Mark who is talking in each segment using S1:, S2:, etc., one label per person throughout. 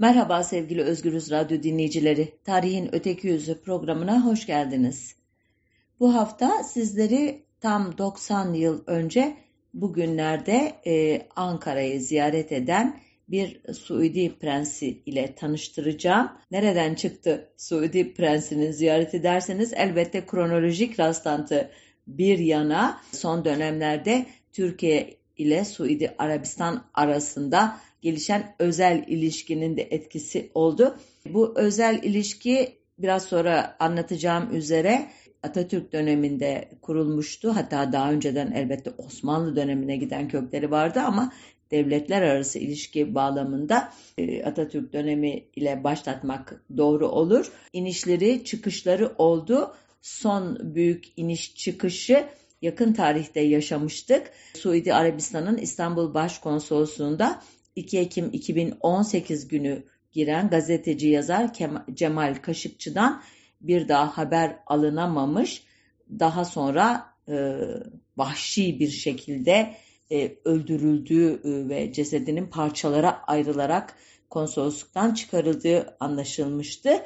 S1: Merhaba sevgili Özgürüz Radyo dinleyicileri. Tarihin Öteki Yüzü programına hoş geldiniz. Bu hafta sizleri tam 90 yıl önce bugünlerde e, Ankara'yı ziyaret eden bir Suudi prensi ile tanıştıracağım. Nereden çıktı Suudi prensinin ziyareti derseniz elbette kronolojik rastlantı bir yana son dönemlerde Türkiye ile Suudi Arabistan arasında gelişen özel ilişkinin de etkisi oldu. Bu özel ilişki biraz sonra anlatacağım üzere Atatürk döneminde kurulmuştu. Hatta daha önceden elbette Osmanlı dönemine giden kökleri vardı ama devletler arası ilişki bağlamında e, Atatürk dönemi ile başlatmak doğru olur. İnişleri, çıkışları oldu. Son büyük iniş çıkışı yakın tarihte yaşamıştık. Suudi Arabistan'ın İstanbul Başkonsolosluğu'nda 2 Ekim 2018 günü giren gazeteci yazar Cemal Kaşıkçı'dan bir daha haber alınamamış. Daha sonra e, vahşi bir şekilde e, öldürüldüğü e, ve cesedinin parçalara ayrılarak konsolosluktan çıkarıldığı anlaşılmıştı.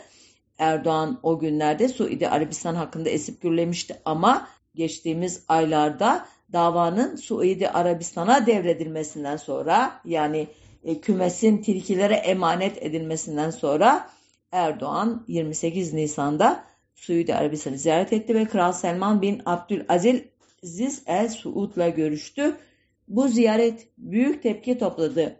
S1: Erdoğan o günlerde Suudi Arabistan hakkında esip gürlemişti ama geçtiğimiz aylarda davanın Suudi Arabistan'a devredilmesinden sonra yani e, kümesin tilkilere emanet edilmesinden sonra Erdoğan 28 Nisan'da Suudi Arabistan'ı ziyaret etti ve Kral Selman bin Abdülaziz El Suud'la görüştü. Bu ziyaret büyük tepki topladı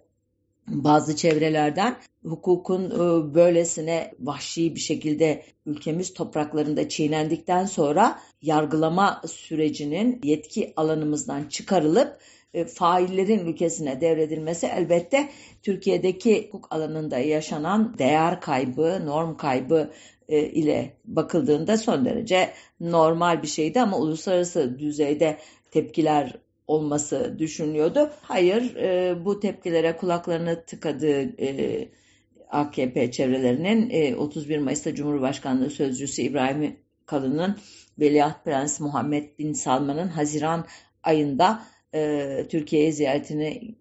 S1: bazı çevrelerden hukukun e, böylesine vahşi bir şekilde ülkemiz topraklarında çiğnendikten sonra yargılama sürecinin yetki alanımızdan çıkarılıp e, faillerin ülkesine devredilmesi elbette Türkiye'deki hukuk alanında yaşanan değer kaybı, norm kaybı e, ile bakıldığında son derece normal bir şeydi ama uluslararası düzeyde tepkiler olması düşünüyordu. Hayır, bu tepkilere kulaklarını tıkadığı AKP çevrelerinin 31 Mayıs'ta Cumhurbaşkanlığı Sözcüsü İbrahim Kalın'ın Veliaht Prens Muhammed Bin Salman'ın Haziran ayında e, Türkiye'ye ziyaretini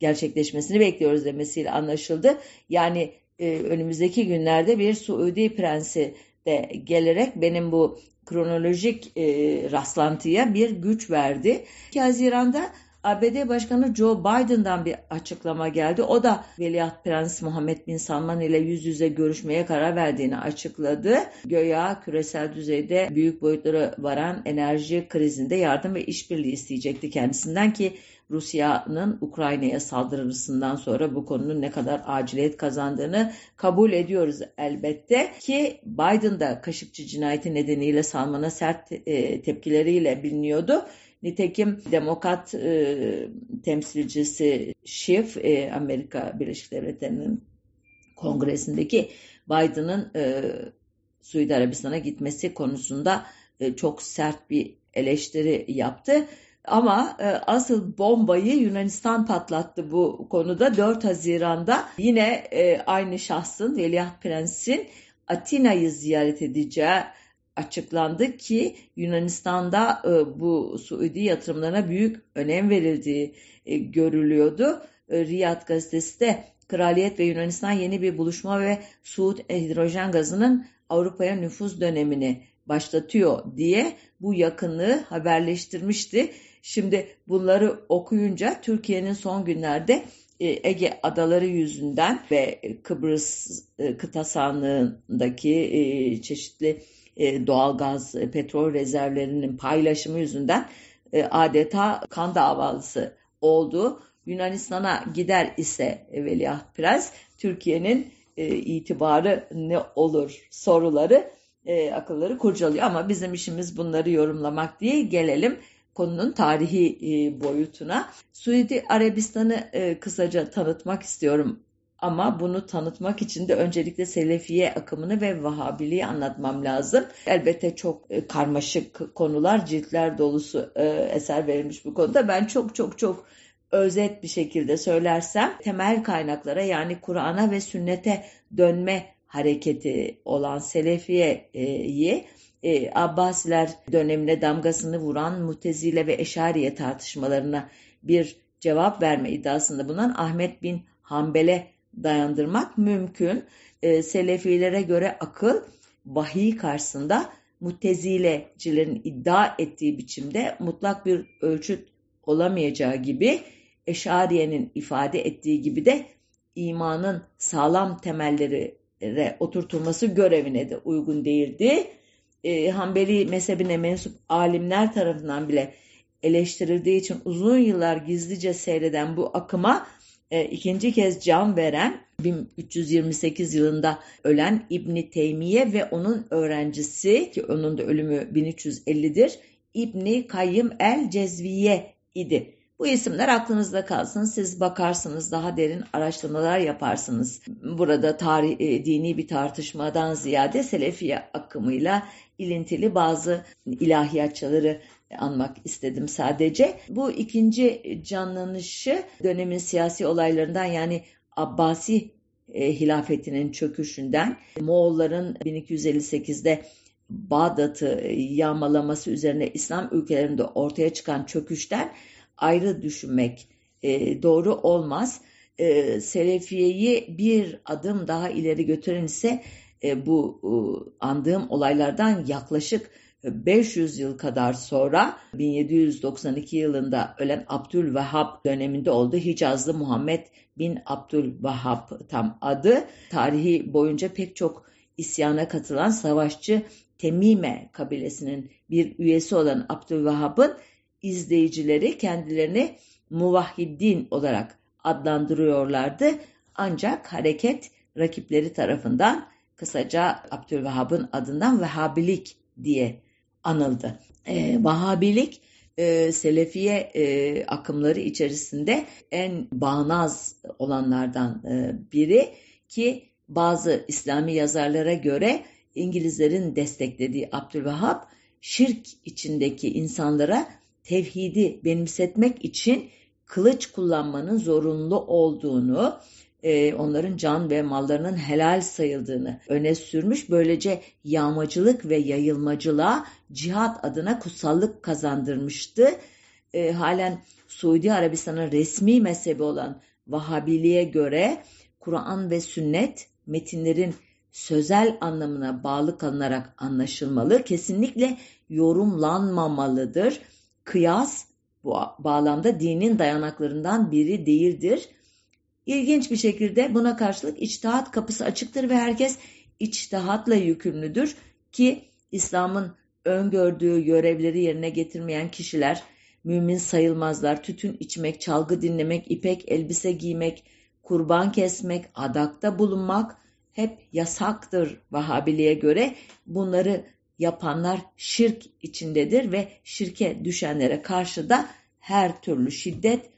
S1: gerçekleşmesini bekliyoruz demesiyle anlaşıldı. Yani e, önümüzdeki günlerde bir Suudi prensi de gelerek benim bu kronolojik e, rastlantıya bir güç verdi. 2 Haziran'da ABD Başkanı Joe Biden'dan bir açıklama geldi. O da Veliaht Prens Muhammed Bin Salman ile yüz yüze görüşmeye karar verdiğini açıkladı. Göya küresel düzeyde büyük boyutlara varan enerji krizinde yardım ve işbirliği isteyecekti kendisinden ki Rusya'nın Ukrayna'ya saldırısından sonra bu konunun ne kadar aciliyet kazandığını kabul ediyoruz elbette ki Biden da Kaşıkçı cinayeti nedeniyle Salman'a sert e, tepkileriyle biliniyordu. Nitekim demokrat e, temsilcisi Schiff e, Amerika Birleşik Devletleri'nin kongresindeki Biden'ın e, Suudi Arabistan'a gitmesi konusunda e, çok sert bir eleştiri yaptı. Ama e, asıl bombayı Yunanistan patlattı bu konuda 4 Haziran'da yine e, aynı şahsın Veliaht Prens'in Atina'yı ziyaret edeceği açıklandı ki Yunanistan'da e, bu Suudi yatırımlarına büyük önem verildiği e, görülüyordu. E, Riyad gazetesi de Kraliyet ve Yunanistan yeni bir buluşma ve Suud hidrojen gazının Avrupa'ya nüfuz dönemini başlatıyor diye bu yakınlığı haberleştirmişti. Şimdi bunları okuyunca Türkiye'nin son günlerde Ege adaları yüzünden ve Kıbrıs kıta sahanlığındaki çeşitli e, doğalgaz, e, petrol rezervlerinin paylaşımı yüzünden e, adeta kan davalısı oldu. Yunanistan'a gider ise Veliaht Prens, Türkiye'nin itibarı ne olur soruları akılları kurcalıyor. Ama bizim işimiz bunları yorumlamak değil. Gelelim konunun tarihi boyutuna. Suudi Arabistan'ı kısaca tanıtmak istiyorum ama bunu tanıtmak için de öncelikle Selefiye akımını ve Vahabiliği anlatmam lazım. Elbette çok e, karmaşık konular, ciltler dolusu e, eser verilmiş bu konuda. Ben çok çok çok özet bir şekilde söylersem temel kaynaklara yani Kur'an'a ve sünnete dönme hareketi olan Selefiye'yi e, Abbasiler dönemine damgasını vuran Mutezile ve Eşariye tartışmalarına bir cevap verme iddiasında bulunan Ahmet bin Hanbel'e dayandırmak mümkün. E, Selefilere göre akıl vahiy karşısında mutezilecilerin iddia ettiği biçimde mutlak bir ölçüt olamayacağı gibi Eşariye'nin ifade ettiği gibi de imanın sağlam temelleri oturtulması görevine de uygun değildi. E, Hanbeli mezhebine mensup alimler tarafından bile eleştirildiği için uzun yıllar gizlice seyreden bu akıma e, ikinci kez can veren 1328 yılında ölen İbni Teymiye ve onun öğrencisi ki onun da ölümü 1350'dir İbni Kayyım el Cezviye idi. Bu isimler aklınızda kalsın. Siz bakarsınız, daha derin araştırmalar yaparsınız. Burada tarih, e, dini bir tartışmadan ziyade Selefiye akımıyla ilintili bazı ilahiyatçıları anmak istedim sadece. Bu ikinci canlanışı dönemin siyasi olaylarından yani Abbasi e, hilafetinin çöküşünden Moğolların 1258'de Bağdat'ı yağmalaması üzerine İslam ülkelerinde ortaya çıkan çöküşten ayrı düşünmek e, doğru olmaz. E, Selefiye'yi bir adım daha ileri götüren ise e, bu e, andığım olaylardan yaklaşık 500 yıl kadar sonra 1792 yılında ölen Abdülvehhab döneminde oldu. Hicazlı Muhammed bin Abdülvehhab tam adı. Tarihi boyunca pek çok isyana katılan savaşçı Temime kabilesinin bir üyesi olan Abdülvehhab'ın izleyicileri kendilerini muvahhiddin olarak adlandırıyorlardı. Ancak hareket rakipleri tarafından kısaca Abdülvehhab'ın adından Vehhabilik diye anıldı. Ee, Vahabilik e, Selefiye e, akımları içerisinde en bağnaz olanlardan e, biri ki bazı İslami yazarlara göre İngilizlerin desteklediği Abdülvehhab şirk içindeki insanlara tevhidi benimsetmek için kılıç kullanmanın zorunlu olduğunu, e, onların can ve mallarının helal sayıldığını öne sürmüş. Böylece yağmacılık ve yayılmacılığa cihat adına kutsallık kazandırmıştı. E, halen Suudi Arabistan'ın resmi mezhebi olan Vahabiliğe göre Kur'an ve sünnet metinlerin sözel anlamına bağlı kalınarak anlaşılmalı. Kesinlikle yorumlanmamalıdır. Kıyas bu bağlamda dinin dayanaklarından biri değildir. İlginç bir şekilde buna karşılık içtihat kapısı açıktır ve herkes içtihatla yükümlüdür ki İslam'ın öngördüğü görevleri yerine getirmeyen kişiler mümin sayılmazlar. Tütün içmek, çalgı dinlemek, ipek elbise giymek, kurban kesmek, adakta bulunmak hep yasaktır Vahabiliğe göre. Bunları yapanlar şirk içindedir ve şirke düşenlere karşı da her türlü şiddet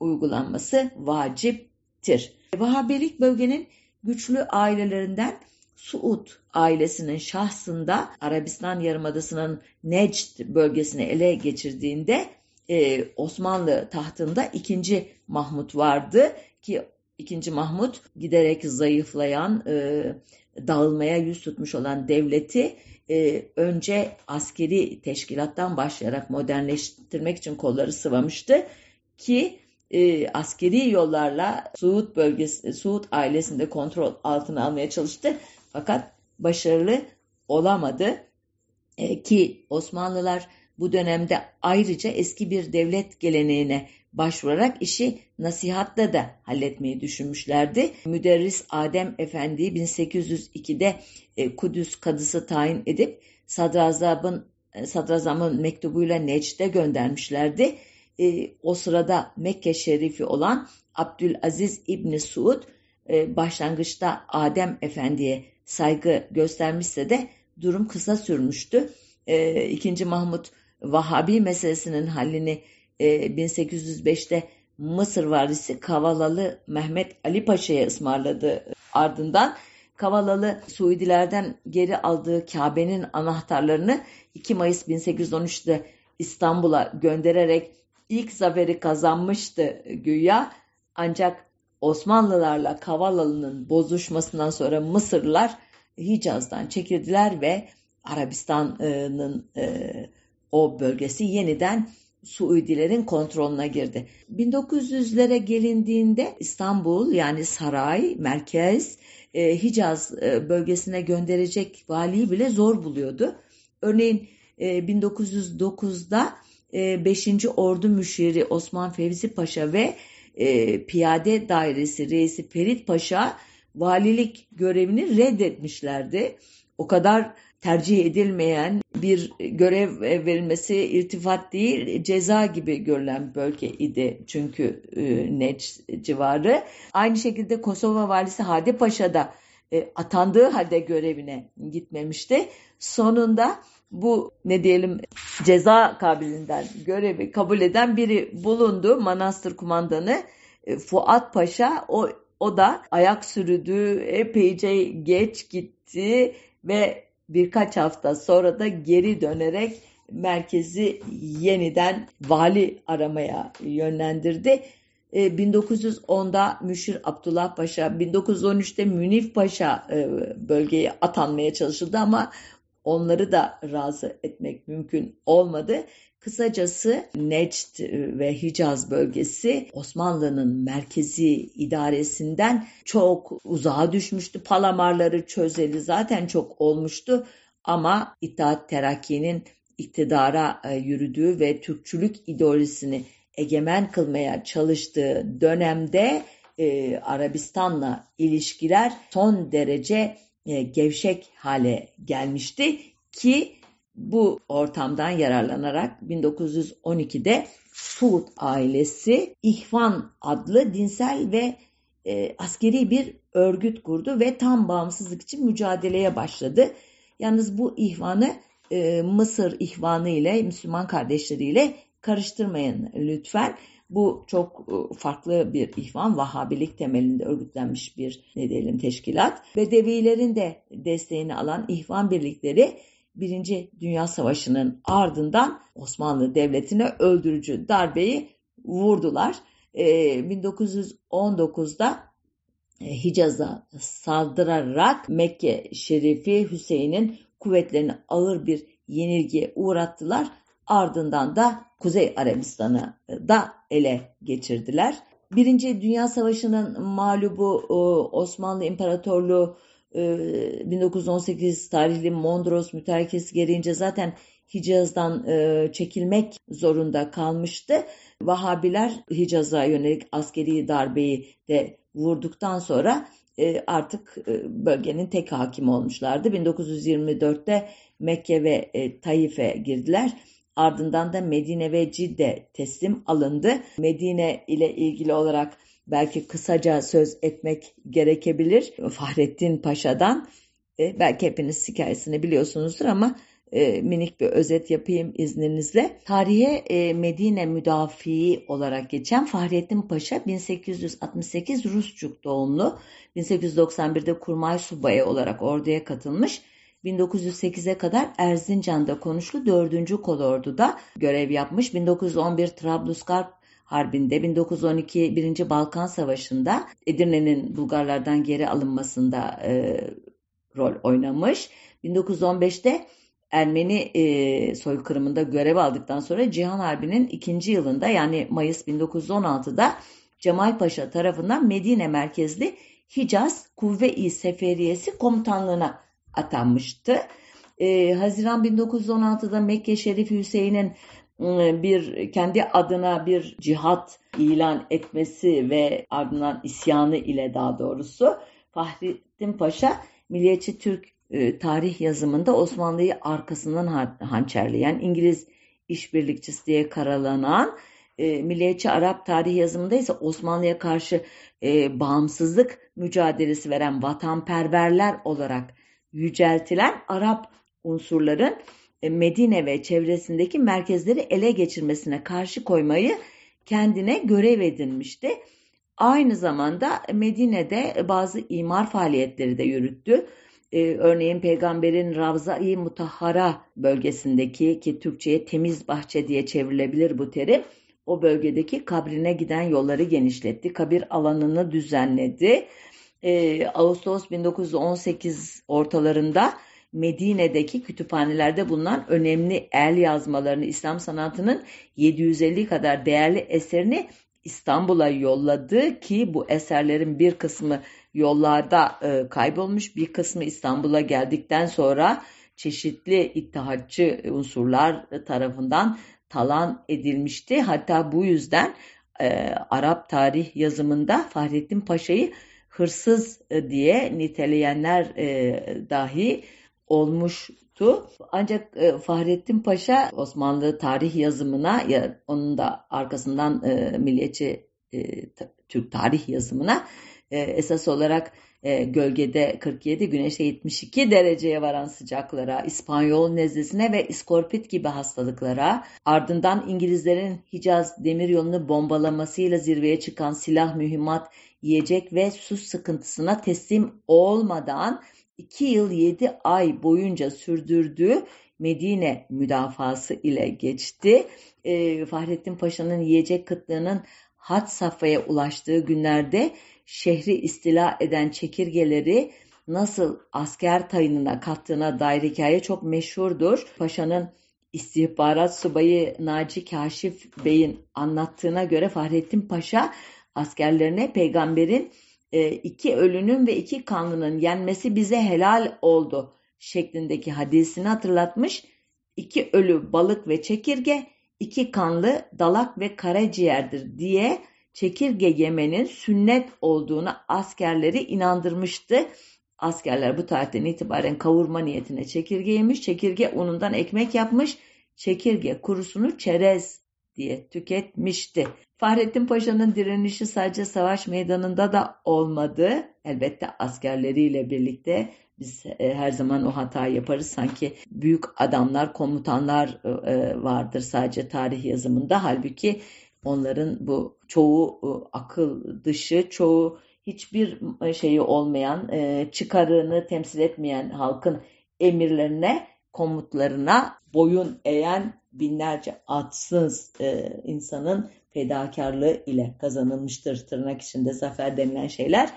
S1: uygulanması vaciptir. Vahabilik bölgenin güçlü ailelerinden Suud ailesinin şahsında Arabistan Yarımadası'nın Necd bölgesini ele geçirdiğinde e, Osmanlı tahtında ikinci Mahmut vardı ki ikinci Mahmut giderek zayıflayan, e, dağılmaya yüz tutmuş olan devleti e, önce askeri teşkilattan başlayarak modernleştirmek için kolları sıvamıştı ki e, askeri yollarla Suud bölgesi, Suud ailesinde kontrol altına almaya çalıştı. Fakat başarılı olamadı e, ki Osmanlılar bu dönemde ayrıca eski bir devlet geleneğine başvurarak işi nasihatla da halletmeyi düşünmüşlerdi. Müderris Adem Efendi 1802'de e, Kudüs kadısı tayin edip sadrazamın e, sadrazamın mektubuyla Necd'e göndermişlerdi. E, o sırada Mekke şerifi olan Abdülaziz İbni Suud e, başlangıçta Adem Efendi'ye saygı göstermişse de durum kısa sürmüştü. E, İkinci Mahmut Vahabi meselesinin hallini e, 1805'te Mısır valisi Kavalalı Mehmet Ali Paşa'ya ısmarladı. Ardından Kavalalı Suudilerden geri aldığı Kabe'nin anahtarlarını 2 Mayıs 1813'te İstanbul'a göndererek ilk zaferi kazanmıştı güya. Ancak Osmanlılarla Kavalalı'nın bozuşmasından sonra Mısırlılar Hicaz'dan çekildiler ve Arabistan'ın e, o bölgesi yeniden Suudilerin kontrolüne girdi. 1900'lere gelindiğinde İstanbul yani saray, merkez, e, Hicaz e, bölgesine gönderecek valiyi bile zor buluyordu. Örneğin e, 1909'da e, 5. Ordu Müşiri Osman Fevzi Paşa ve e, Piyade Dairesi Reisi Ferit Paşa valilik görevini reddetmişlerdi. O kadar tercih edilmeyen bir görev verilmesi irtifat değil ceza gibi görülen bölge idi çünkü e, Neç civarı. Aynı şekilde Kosova valisi Hadi Paşa da e, atandığı halde görevine gitmemişti. Sonunda bu ne diyelim ceza kabilinden görevi kabul eden biri bulundu. Manastır kumandanı e, Fuat Paşa o o da ayak sürdü, epeyce geç gitti ve birkaç hafta sonra da geri dönerek merkezi yeniden vali aramaya yönlendirdi. 1910'da e, Müşir Abdullah Paşa, 1913'te Münif Paşa e, bölgeye atanmaya çalışıldı ama onları da razı etmek mümkün olmadı. Kısacası Neçt ve Hicaz bölgesi Osmanlı'nın merkezi idaresinden çok uzağa düşmüştü. Palamarları çözeli zaten çok olmuştu ama İttihat Terakki'nin iktidara e, yürüdüğü ve Türkçülük ideolojisini egemen kılmaya çalıştığı dönemde e, Arabistan'la ilişkiler son derece e, gevşek hale gelmişti ki bu ortamdan yararlanarak 1912'de Suud ailesi İhvan adlı dinsel ve e, askeri bir örgüt kurdu ve tam bağımsızlık için mücadeleye başladı. Yalnız bu ihvanı e, Mısır ihvanı ile Müslüman kardeşleriyle karıştırmayın lütfen. Bu çok e, farklı bir ihvan, Vahabilik temelinde örgütlenmiş bir ne diyelim teşkilat. Bedevilerin de desteğini alan ihvan birlikleri Birinci Dünya Savaşı'nın ardından Osmanlı Devleti'ne öldürücü darbeyi vurdular. E, 1919'da e, Hicaz'a saldırarak Mekke Şerifi Hüseyin'in kuvvetlerini ağır bir yenilgiye uğrattılar. Ardından da Kuzey Arabistan'ı da ele geçirdiler. Birinci Dünya Savaşı'nın mağlubu e, Osmanlı İmparatorluğu 1918 ee, tarihli Mondros mütarekesi gereğince zaten Hicaz'dan e, çekilmek zorunda kalmıştı. Vahabiler Hicaz'a yönelik askeri darbeyi de vurduktan sonra e, artık e, bölgenin tek hakim olmuşlardı. 1924'te Mekke ve Taif'e girdiler. Ardından da Medine ve Cidde teslim alındı. Medine ile ilgili olarak belki kısaca söz etmek gerekebilir Fahrettin Paşa'dan. E, belki hepiniz hikayesini biliyorsunuzdur ama e, minik bir özet yapayım izninizle. Tarihe e, Medine müdafii olarak geçen Fahrettin Paşa 1868 Rusçuk doğumlu. 1891'de kurmay subayı olarak orduya katılmış. 1908'e kadar Erzincan'da konuşlu 4. kolorduda görev yapmış. 1911 Trablusgarp Harbi'nde 1912 1. Balkan Savaşı'nda Edirne'nin Bulgarlardan geri alınmasında e, rol oynamış. 1915'te Ermeni e, soykırımında görev aldıktan sonra Cihan Harbi'nin ikinci yılında yani Mayıs 1916'da Cemal Paşa tarafından Medine merkezli Hicaz Kuvve-i Seferiyesi komutanlığına atanmıştı. E, Haziran 1916'da Mekke Şerifi Hüseyin'in ıı, bir kendi adına bir cihat ilan etmesi ve ardından isyanı ile daha doğrusu Fahrettin Paşa Milliyetçi Türk ıı, tarih yazımında Osmanlı'yı arkasından hançerleyen İngiliz işbirlikçisi diye karalanan e, Milliyetçi Arap tarih yazımında ise Osmanlı'ya karşı bağımsızlık mücadelesi veren vatanperverler olarak yüceltilen Arap unsurların e, Medine ve çevresindeki merkezleri ele geçirmesine karşı koymayı kendine görev edinmişti. Aynı zamanda Medine'de bazı imar faaliyetleri de yürüttü. Ee, örneğin peygamberin Ravza-i Mutahhara bölgesindeki ki Türkçe'ye temiz bahçe diye çevrilebilir bu terim. O bölgedeki kabrine giden yolları genişletti. Kabir alanını düzenledi. Ee, Ağustos 1918 ortalarında Medine'deki kütüphanelerde bulunan önemli el yazmalarını, İslam sanatının 750 kadar değerli eserini İstanbul'a yolladı ki bu eserlerin bir kısmı yollarda e, kaybolmuş, bir kısmı İstanbul'a geldikten sonra çeşitli ittihatçı unsurlar tarafından talan edilmişti. Hatta bu yüzden e, Arap tarih yazımında Fahrettin Paşa'yı hırsız e, diye niteleyenler e, dahi olmuştu. Ancak e, Fahrettin Paşa Osmanlı tarih yazımına ya onun da arkasından milliyetçi Türk tarih yazımına esas olarak gölgede 47, güneşte 72 dereceye varan sıcaklara, İspanyol nezlesine ve iskorpit gibi hastalıklara, ardından İngilizlerin Hicaz demiryolunu bombalamasıyla zirveye çıkan silah mühimmat, yiyecek ve su sıkıntısına teslim olmadan 2 yıl 7 ay boyunca sürdürdüğü Medine müdafası ile geçti. E, Fahrettin Paşa'nın yiyecek kıtlığının had safhaya ulaştığı günlerde şehri istila eden çekirgeleri nasıl asker tayınına kattığına dair hikaye çok meşhurdur. Paşa'nın istihbarat subayı Naci Kaşif Bey'in anlattığına göre Fahrettin Paşa askerlerine peygamberin e, iki ölünün ve iki kanlının yenmesi bize helal oldu şeklindeki hadisini hatırlatmış. İki ölü balık ve çekirge, iki kanlı dalak ve karaciğerdir diye çekirge yemenin sünnet olduğunu askerleri inandırmıştı. Askerler bu tarihten itibaren kavurma niyetine çekirge yemiş, çekirge unundan ekmek yapmış, çekirge kurusunu çerez diye tüketmişti. Fahrettin Paşa'nın direnişi sadece savaş meydanında da olmadı. Elbette askerleriyle birlikte biz e, her zaman o hatayı yaparız. Sanki büyük adamlar, komutanlar e, vardır sadece tarih yazımında. Halbuki onların bu çoğu e, akıl dışı, çoğu hiçbir şeyi olmayan, çıkarını temsil etmeyen halkın emirlerine, komutlarına boyun eğen binlerce atsız insanın fedakarlığı ile kazanılmıştır tırnak içinde zafer denilen şeyler.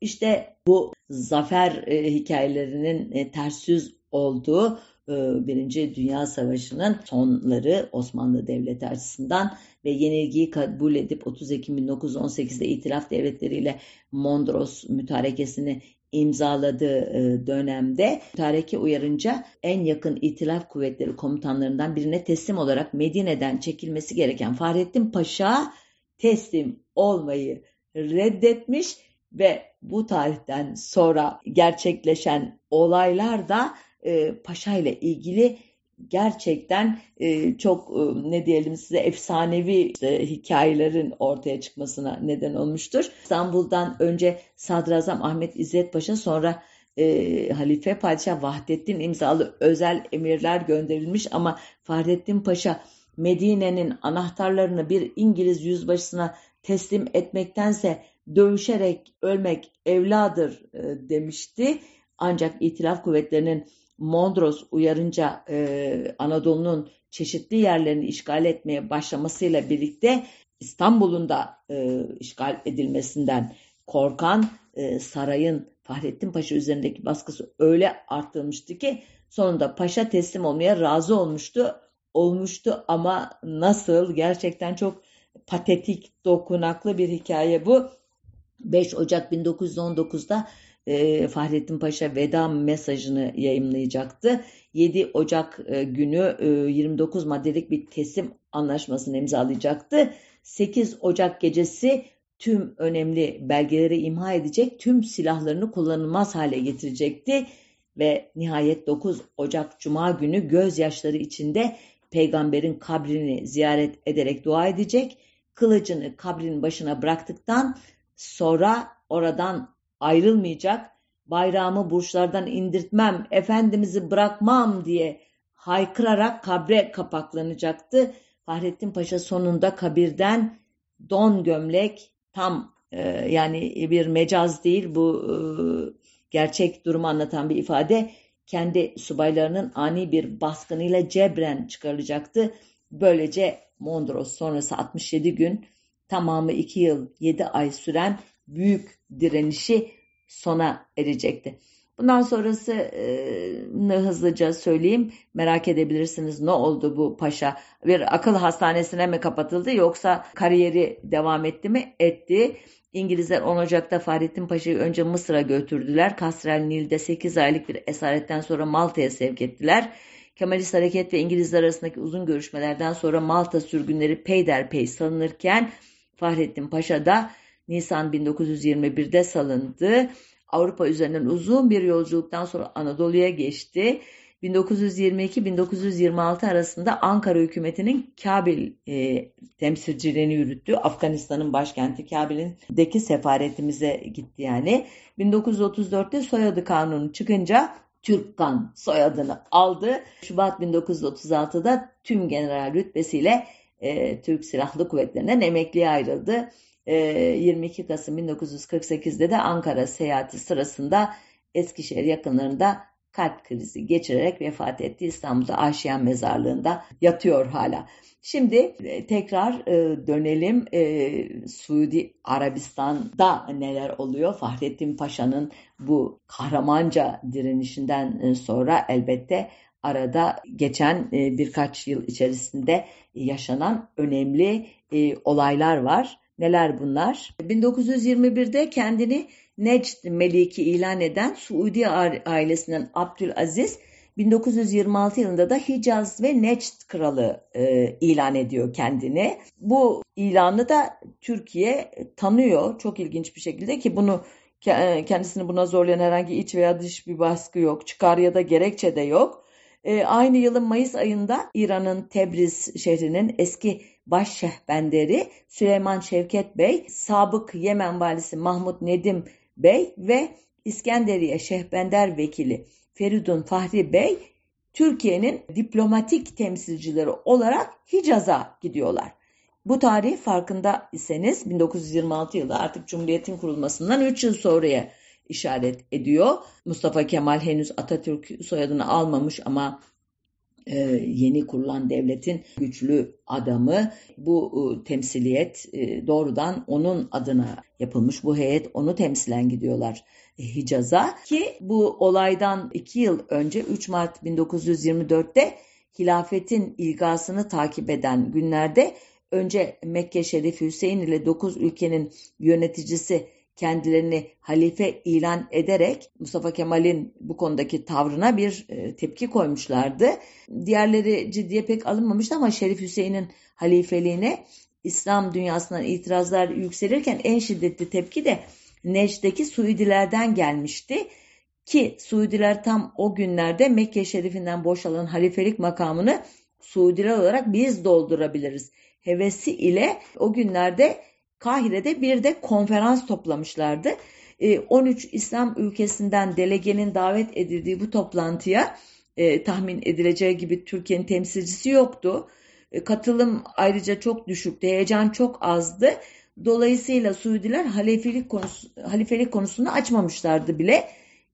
S1: İşte bu zafer e, hikayelerinin e, ters yüz olduğu e, Birinci Dünya Savaşı'nın sonları Osmanlı Devleti açısından ve yenilgiyi kabul edip 30 Ekim 1918'de itilaf devletleriyle Mondros mütarekesini imzaladığı e, dönemde mütareke uyarınca en yakın itilaf kuvvetleri komutanlarından birine teslim olarak Medine'den çekilmesi gereken Fahrettin Paşa teslim olmayı reddetmiş ve bu tarihten sonra gerçekleşen olaylar da e, Paşa ile ilgili gerçekten e, çok e, ne diyelim size efsanevi işte, hikayelerin ortaya çıkmasına neden olmuştur. İstanbul'dan önce Sadrazam Ahmet İzzet Paşa sonra e, Halife Padişah Vahdettin imzalı özel emirler gönderilmiş ama Fahrettin Paşa Medine'nin anahtarlarını bir İngiliz yüzbaşısına teslim etmektense dövüşerek ölmek evladır e, demişti. Ancak İtilaf Kuvvetleri'nin Mondros uyarınca e, Anadolu'nun çeşitli yerlerini işgal etmeye başlamasıyla birlikte İstanbul'un da e, işgal edilmesinden korkan e, sarayın Fahrettin Paşa üzerindeki baskısı öyle arttırmıştı ki sonunda paşa teslim olmaya razı olmuştu. Olmuştu ama nasıl gerçekten çok patetik, dokunaklı bir hikaye bu. 5 Ocak 1919'da e, Fahrettin Paşa veda mesajını yayımlayacaktı. 7 Ocak e, günü e, 29 maddelik bir teslim anlaşmasını imzalayacaktı. 8 Ocak gecesi tüm önemli belgeleri imha edecek, tüm silahlarını kullanılmaz hale getirecekti ve nihayet 9 Ocak Cuma günü gözyaşları içinde peygamberin kabrini ziyaret ederek dua edecek, kılıcını kabrin başına bıraktıktan sonra oradan ayrılmayacak, bayrağımı burçlardan indirtmem, efendimizi bırakmam diye haykırarak kabre kapaklanacaktı. Fahrettin Paşa sonunda kabirden don gömlek tam e, yani bir mecaz değil bu e, gerçek durumu anlatan bir ifade kendi subaylarının ani bir baskınıyla cebren çıkarılacaktı. Böylece Mondros sonrası 67 gün tamamı 2 yıl 7 ay süren büyük direnişi sona erecekti. Bundan sonrasını hızlıca söyleyeyim. Merak edebilirsiniz ne oldu bu paşa? Bir akıl hastanesine mi kapatıldı yoksa kariyeri devam etti mi? Etti. İngilizler 10 Ocak'ta Fahrettin Paşa'yı önce Mısır'a götürdüler. Kasrel Nil'de 8 aylık bir esaretten sonra Malta'ya sevk ettiler. Kemalist Hareket ve İngilizler arasındaki uzun görüşmelerden sonra Malta sürgünleri peyderpey salınırken Fahrettin Paşa da Nisan 1921'de salındı. Avrupa üzerinden uzun bir yolculuktan sonra Anadolu'ya geçti. 1922-1926 arasında Ankara hükümetinin Kabil e, temsilcilerini yürüttü. Afganistan'ın başkenti Kabil'indeki sefaretimize gitti yani. 1934'te soyadı kanunu çıkınca Türkkan soyadını aldı. Şubat 1936'da tüm general rütbesiyle e, Türk Silahlı Kuvvetleri'nden emekliye ayrıldı. 22 ee, Kasım 1948'de de Ankara seyahati sırasında Eskişehir yakınlarında kalp krizi geçirerek vefat etti. İstanbul'da Aşiyan Mezarlığı'nda yatıyor hala. Şimdi e, tekrar e, dönelim e, Suudi Arabistan'da neler oluyor? Fahrettin Paşa'nın bu kahramanca direnişinden sonra elbette arada geçen birkaç yıl içerisinde yaşanan önemli olaylar var. Neler bunlar? 1921'de kendini Necd Meliki ilan eden Suudi ailesinden Abdülaziz 1926 yılında da Hicaz ve Necd kralı e, ilan ediyor kendini. Bu ilanı da Türkiye tanıyor çok ilginç bir şekilde ki bunu e, kendisini buna zorlayan herhangi iç veya dış bir baskı yok. Çıkar ya da gerekçe de yok. E, aynı yılın Mayıs ayında İran'ın Tebriz şehrinin eski baş şehbenderi Süleyman Şevket Bey, sabık Yemen valisi Mahmut Nedim Bey ve İskenderiye şehbender vekili Feridun Fahri Bey Türkiye'nin diplomatik temsilcileri olarak Hicaz'a gidiyorlar. Bu tarih farkında iseniz 1926 yılı artık Cumhuriyet'in kurulmasından 3 yıl sonraya işaret ediyor. Mustafa Kemal henüz Atatürk soyadını almamış ama e, yeni kurulan devletin güçlü adamı. Bu e, temsiliyet e, doğrudan onun adına yapılmış. Bu heyet onu temsilen gidiyorlar Hicaz'a ki bu olaydan iki yıl önce 3 Mart 1924'te hilafetin ilgasını takip eden günlerde önce Mekke Şerif Hüseyin ile 9 ülkenin yöneticisi kendilerini halife ilan ederek Mustafa Kemal'in bu konudaki tavrına bir e, tepki koymuşlardı. Diğerleri ciddiye pek alınmamıştı ama Şerif Hüseyin'in halifeliğine İslam dünyasından itirazlar yükselirken en şiddetli tepki de Necd'deki Suudilerden gelmişti. Ki Suudiler tam o günlerde Mekke Şerifinden boşalan halifelik makamını Suudiler olarak biz doldurabiliriz. Hevesi ile o günlerde Kahire'de bir de konferans toplamışlardı. 13 ee, İslam ülkesinden delegenin davet edildiği bu toplantıya e, tahmin edileceği gibi Türkiye'nin temsilcisi yoktu. E, katılım ayrıca çok düşüktü, heyecan çok azdı. Dolayısıyla Suudiler halifelik, konusu, halifelik konusunu açmamışlardı bile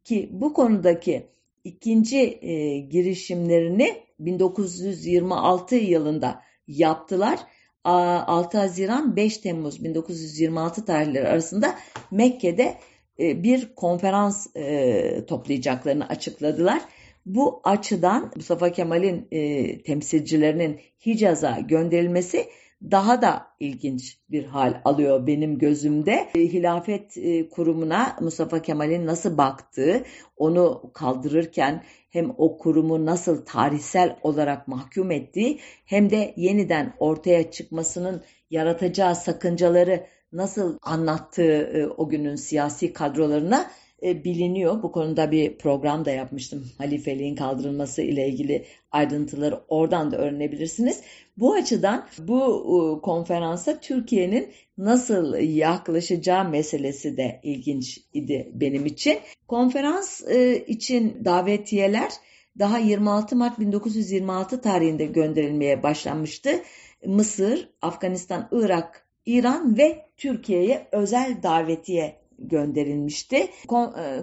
S1: ki bu konudaki ikinci e, girişimlerini 1926 yılında yaptılar 6 Haziran 5 Temmuz 1926 tarihleri arasında Mekke'de e, bir konferans e, toplayacaklarını açıkladılar. Bu açıdan Mustafa Kemal'in e, temsilcilerinin Hicaz'a gönderilmesi daha da ilginç bir hal alıyor benim gözümde. Hilafet kurumuna Mustafa Kemal'in nasıl baktığı, onu kaldırırken hem o kurumu nasıl tarihsel olarak mahkum ettiği hem de yeniden ortaya çıkmasının yaratacağı sakıncaları nasıl anlattığı e, o günün siyasi kadrolarına e, biliniyor. Bu konuda bir program da yapmıştım. Halifeliğin kaldırılması ile ilgili ayrıntıları oradan da öğrenebilirsiniz. Bu açıdan bu konferansa Türkiye'nin nasıl yaklaşacağı meselesi de ilginç idi benim için. Konferans e, için davetiyeler daha 26 Mart 1926 tarihinde gönderilmeye başlanmıştı. Mısır, Afganistan, Irak, İran ve Türkiye'ye özel davetiye gönderilmişti. E,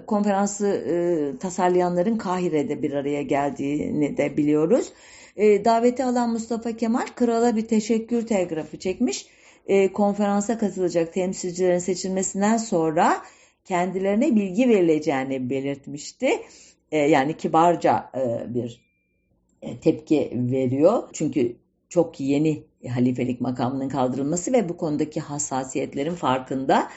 S1: konferansı e, tasarlayanların Kahire'de bir araya geldiğini de biliyoruz. E, daveti alan Mustafa Kemal krala bir teşekkür telgrafı çekmiş. Konferansa katılacak temsilcilerin seçilmesinden sonra kendilerine bilgi verileceğini belirtmişti. Yani kibarca bir tepki veriyor. Çünkü çok yeni halifelik makamının kaldırılması ve bu konudaki hassasiyetlerin farkında.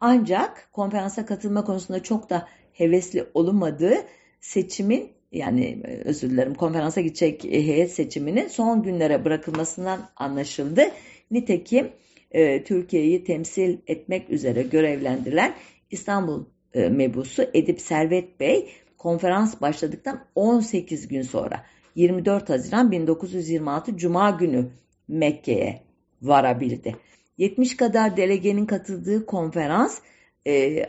S1: Ancak konferansa katılma konusunda çok da hevesli olunmadığı seçimin yani e, özür dilerim konferansa gidecek heyet seçiminin son günlere bırakılmasından anlaşıldı. Nitekim e, Türkiye'yi temsil etmek üzere görevlendirilen İstanbul e, mebusu Edip Servet Bey konferans başladıktan 18 gün sonra 24 Haziran 1926 Cuma günü Mekke'ye varabildi. 70 kadar delegenin katıldığı konferans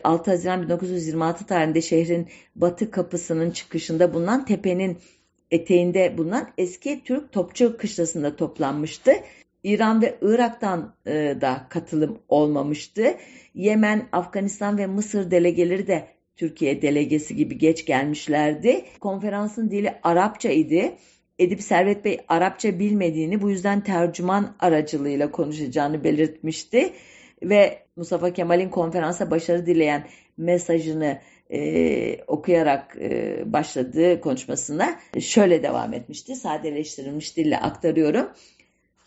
S1: 6 e, Haziran 1926 tarihinde şehrin batı kapısının çıkışında bulunan tepenin eteğinde bulunan eski Türk Topçu Kışlası'nda toplanmıştı. İran ve Irak'tan e, da katılım olmamıştı. Yemen, Afganistan ve Mısır delegeleri de Türkiye delegesi gibi geç gelmişlerdi. Konferansın dili Arapça idi. Edip Servet Bey Arapça bilmediğini bu yüzden tercüman aracılığıyla konuşacağını belirtmişti. Ve Mustafa Kemal'in konferansa başarı dileyen mesajını e, okuyarak e, başladığı konuşmasına şöyle devam etmişti. Sadeleştirilmiş dille aktarıyorum.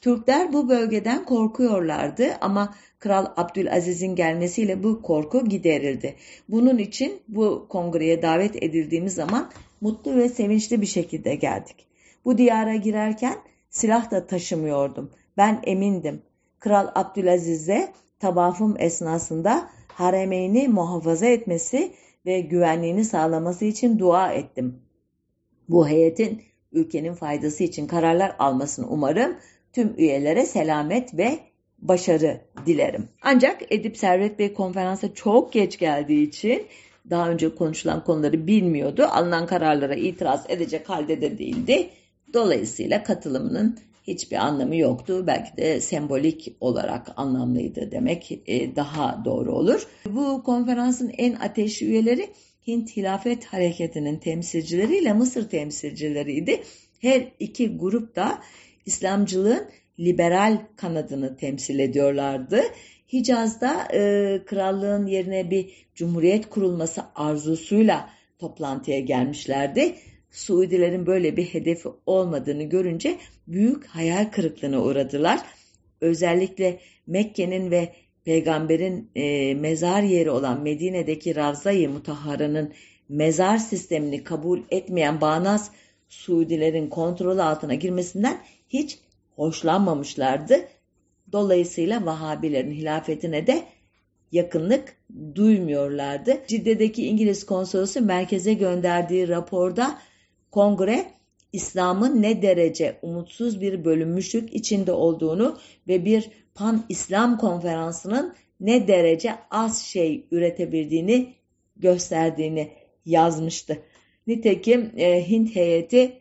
S1: Türkler bu bölgeden korkuyorlardı ama Kral Abdülaziz'in gelmesiyle bu korku giderildi. Bunun için bu kongreye davet edildiğimiz zaman mutlu ve sevinçli bir şekilde geldik. Bu diyara girerken silah da taşımıyordum. Ben emindim. Kral Abdülaziz'e tabafım esnasında haremeyni muhafaza etmesi ve güvenliğini sağlaması için dua ettim. Bu heyetin ülkenin faydası için kararlar almasını umarım. Tüm üyelere selamet ve başarı dilerim. Ancak Edip Servet Bey konferansa çok geç geldiği için daha önce konuşulan konuları bilmiyordu. Alınan kararlara itiraz edecek halde de değildi. Dolayısıyla katılımının hiçbir anlamı yoktu. Belki de sembolik olarak anlamlıydı demek e, daha doğru olur. Bu konferansın en ateşli üyeleri Hint Hilafet Hareketi'nin temsilcileriyle Mısır temsilcileriydi. Her iki grup da İslamcılığın liberal kanadını temsil ediyorlardı. Hicaz'da e, krallığın yerine bir cumhuriyet kurulması arzusuyla toplantıya gelmişlerdi. Suudilerin böyle bir hedefi olmadığını görünce büyük hayal kırıklığına uğradılar. Özellikle Mekke'nin ve peygamberin e, mezar yeri olan Medine'deki Ravza-i Mutahhara'nın mezar sistemini kabul etmeyen bağnaz Suudilerin kontrolü altına girmesinden hiç hoşlanmamışlardı. Dolayısıyla Vahabilerin hilafetine de yakınlık duymuyorlardı. Cidde'deki İngiliz konsolosu merkeze gönderdiği raporda kongre İslam'ın ne derece umutsuz bir bölünmüşlük içinde olduğunu ve bir pan-İslam konferansının ne derece az şey üretebildiğini gösterdiğini yazmıştı. Nitekim e, Hint heyeti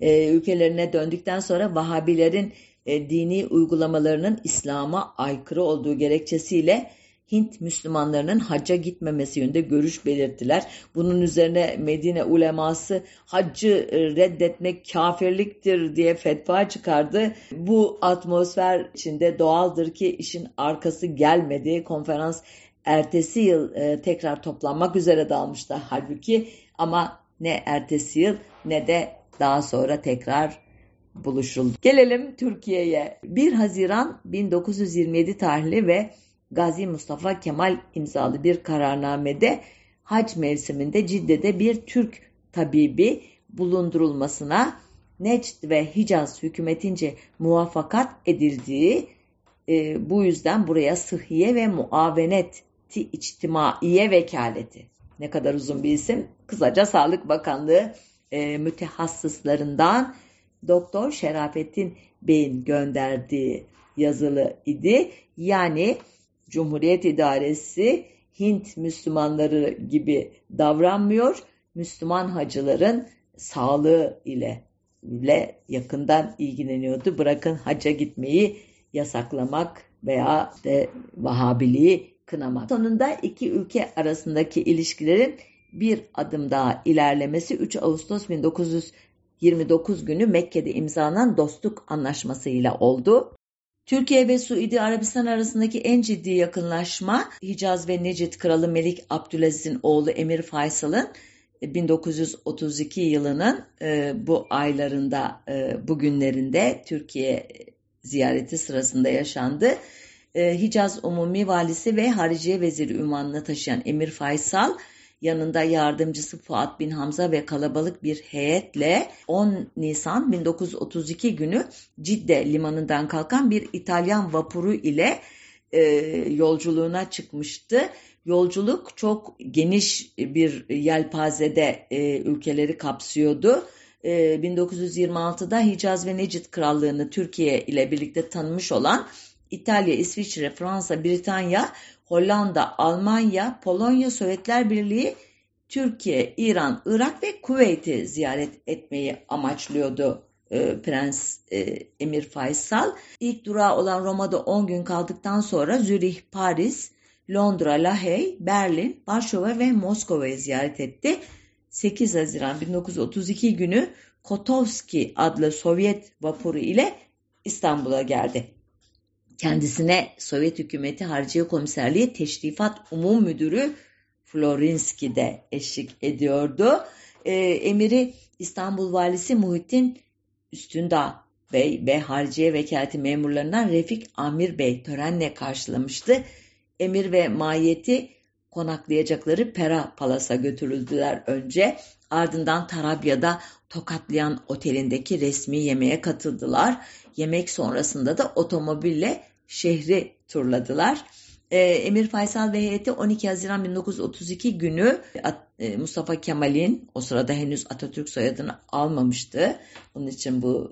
S1: e, ülkelerine döndükten sonra Vahabilerin e, dini uygulamalarının İslam'a aykırı olduğu gerekçesiyle Hint Müslümanlarının hacca gitmemesi yönünde görüş belirttiler. Bunun üzerine Medine uleması haccı reddetmek kafirliktir diye fetva çıkardı. Bu atmosfer içinde doğaldır ki işin arkası gelmedi. Konferans ertesi yıl e, tekrar toplanmak üzere dalmıştı halbuki ama ne ertesi yıl ne de daha sonra tekrar buluşuldu. Gelelim Türkiye'ye. 1 Haziran 1927 tarihli ve Gazi Mustafa Kemal imzalı bir kararnamede hac mevsiminde Cidde'de bir Türk tabibi bulundurulmasına Necd ve Hicaz hükümetince muvaffakat edildiği e, bu yüzden buraya sıhhiye ve muaveneti içtimaiye vekaleti ne kadar uzun bir isim kısaca Sağlık Bakanlığı e, mütehassıslarından Doktor Şerafettin Bey'in gönderdiği yazılı idi. Yani Cumhuriyet İdaresi Hint Müslümanları gibi davranmıyor. Müslüman hacıların sağlığı ile ile yakından ilgileniyordu. Bırakın hacca gitmeyi yasaklamak veya de Vahabiliği kınamak. Sonunda iki ülke arasındaki ilişkilerin bir adım daha ilerlemesi 3 Ağustos 1929 günü Mekke'de imzalanan dostluk anlaşmasıyla oldu. Türkiye ve Suudi Arabistan arasındaki en ciddi yakınlaşma Hicaz ve Necid Kralı Melik Abdülaziz'in oğlu Emir Faysal'ın 1932 yılının e, bu aylarında, e, bugünlerinde Türkiye ziyareti sırasında yaşandı. E, Hicaz Umumi Valisi ve Hariciye Veziri ünvanını taşıyan Emir Faysal, yanında yardımcısı Fuat Bin Hamza ve kalabalık bir heyetle 10 Nisan 1932 günü Cidde limanından kalkan bir İtalyan vapuru ile e, yolculuğuna çıkmıştı. Yolculuk çok geniş bir yelpazede e, ülkeleri kapsıyordu. E, 1926'da Hicaz ve Necid Krallığını Türkiye ile birlikte tanımış olan İtalya, İsviçre, Fransa, Britanya, Hollanda, Almanya, Polonya, Sovyetler Birliği, Türkiye, İran, Irak ve Kuveyt'i ziyaret etmeyi amaçlıyordu e, Prens e, Emir Faysal. İlk durağı olan Roma'da 10 gün kaldıktan sonra Zürih, Paris, Londra, Lahey, Berlin, Varşova ve Moskova'yı ziyaret etti. 8 Haziran 1932 günü Kotovski adlı Sovyet vapuru ile İstanbul'a geldi. Kendisine Sovyet hükümeti Harciye Komiserliği Teşrifat Umum Müdürü Florinski de eşlik ediyordu. E, emiri İstanbul Valisi Muhittin Üstündağ Bey ve Harciye Vekaleti memurlarından Refik Amir Bey törenle karşılamıştı. Emir ve mahiyeti konaklayacakları Pera Palas'a götürüldüler önce. Ardından Tarabya'da Tokatlayan Oteli'ndeki resmi yemeğe katıldılar. Yemek sonrasında da otomobille şehri turladılar. Ee, Emir Faysal ve heyeti 12 Haziran 1932 günü e, Mustafa Kemal'in o sırada henüz Atatürk soyadını almamıştı. Onun için bu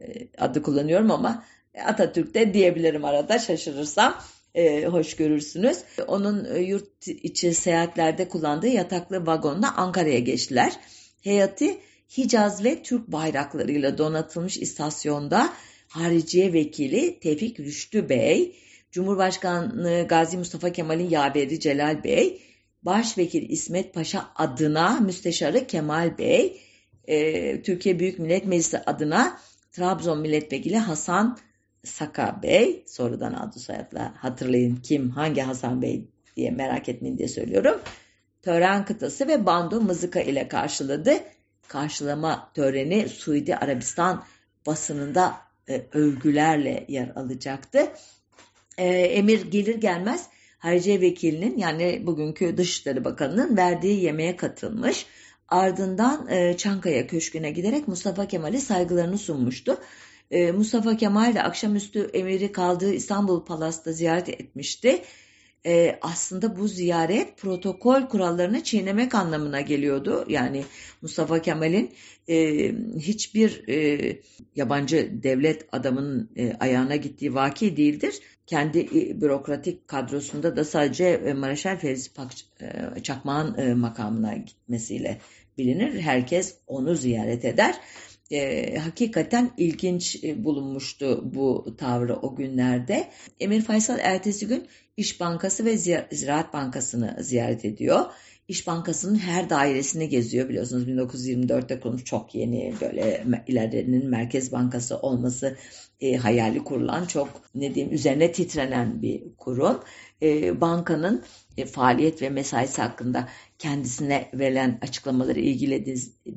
S1: e, e, adı kullanıyorum ama Atatürk de diyebilirim arada şaşırırsam e, hoş görürsünüz. Onun yurt içi seyahatlerde kullandığı yataklı vagonla Ankara'ya geçtiler. Heyati Hicaz ve Türk bayraklarıyla donatılmış istasyonda Hariciye Vekili Tevfik Rüştü Bey, Cumhurbaşkanı Gazi Mustafa Kemal'in yaveri Celal Bey, Başvekil İsmet Paşa adına Müsteşarı Kemal Bey, e, Türkiye Büyük Millet Meclisi adına Trabzon Milletvekili Hasan Saka Bey, sonradan adı soyadla hatırlayın kim, hangi Hasan Bey diye merak etmeyin diye söylüyorum. Tören kıtası ve bando mızıka ile karşıladı. Karşılama töreni Suudi Arabistan basınında e, övgülerle yer alacaktı. E, emir gelir gelmez Hariciye Vekilinin yani bugünkü Dışişleri Bakanı'nın verdiği yemeğe katılmış. Ardından e, Çankaya Köşkü'ne giderek Mustafa Kemal'e saygılarını sunmuştu. Mustafa Kemal de akşamüstü emiri kaldığı İstanbul Palas'ta ziyaret etmişti. E, aslında bu ziyaret protokol kurallarını çiğnemek anlamına geliyordu. Yani Mustafa Kemal'in e, hiçbir e, yabancı devlet adamının e, ayağına gittiği vaki değildir. Kendi e, bürokratik kadrosunda da sadece e, Mareşal Fevzi e, Çakmağ'ın e, makamına gitmesiyle bilinir. Herkes onu ziyaret eder e, hakikaten ilginç e, bulunmuştu bu tavrı o günlerde. Emir Faysal ertesi gün İş Bankası ve Ziraat Bankası'nı ziyaret ediyor. İş Bankası'nın her dairesini geziyor biliyorsunuz 1924'te kurulmuş çok yeni böyle ilerinin Merkez Bankası olması e, hayali kurulan çok ne diyeyim üzerine titrenen bir kurum. E, bankanın e, faaliyet ve mesaisi hakkında kendisine verilen açıklamaları ilgili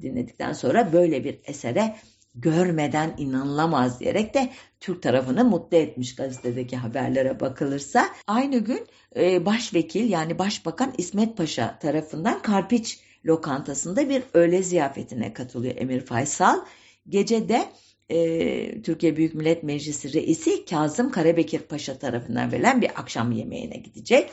S1: dinledikten sonra böyle bir esere görmeden inanılamaz diyerek de Türk tarafını mutlu etmiş gazetedeki haberlere bakılırsa. Aynı gün e, başvekil yani başbakan İsmet Paşa tarafından Karpiç lokantasında bir öğle ziyafetine katılıyor Emir Faysal. Gecede e, Türkiye Büyük Millet Meclisi reisi Kazım Karabekir Paşa tarafından verilen bir akşam yemeğine gidecek.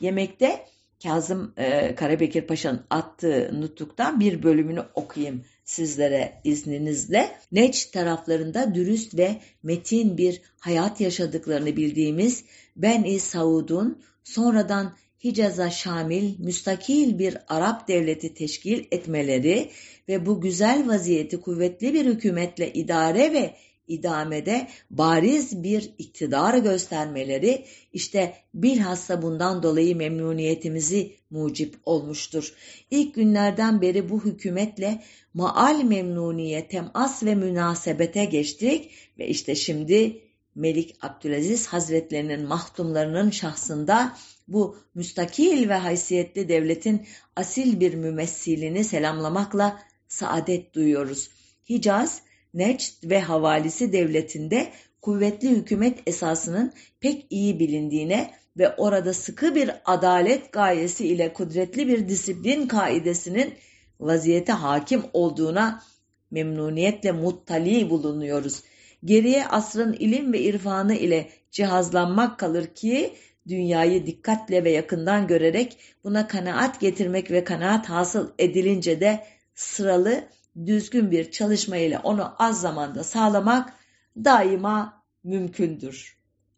S1: Yemekte Kazım e, Karabekir Paşa'nın attığı nutuktan bir bölümünü okuyayım sizlere izninizle. Neç taraflarında dürüst ve metin bir hayat yaşadıklarını bildiğimiz Ben-i Saud'un sonradan Hicaz'a şamil müstakil bir Arap devleti teşkil etmeleri ve bu güzel vaziyeti kuvvetli bir hükümetle idare ve idamede bariz bir iktidar göstermeleri işte bilhassa bundan dolayı memnuniyetimizi mucip olmuştur. İlk günlerden beri bu hükümetle maal memnuniye, temas ve münasebete geçtik ve işte şimdi Melik Abdülaziz Hazretlerinin mahtumlarının şahsında bu müstakil ve haysiyetli devletin asil bir mümessilini selamlamakla saadet duyuyoruz. Hicaz, Necd ve havalisi devletinde kuvvetli hükümet esasının pek iyi bilindiğine ve orada sıkı bir adalet gayesi ile kudretli bir disiplin kaidesinin vaziyete hakim olduğuna memnuniyetle muttali bulunuyoruz. Geriye asrın ilim ve irfanı ile cihazlanmak kalır ki dünyayı dikkatle ve yakından görerek buna kanaat getirmek ve kanaat hasıl edilince de sıralı düzgün bir çalışma ile onu az zamanda sağlamak daima mümkündür.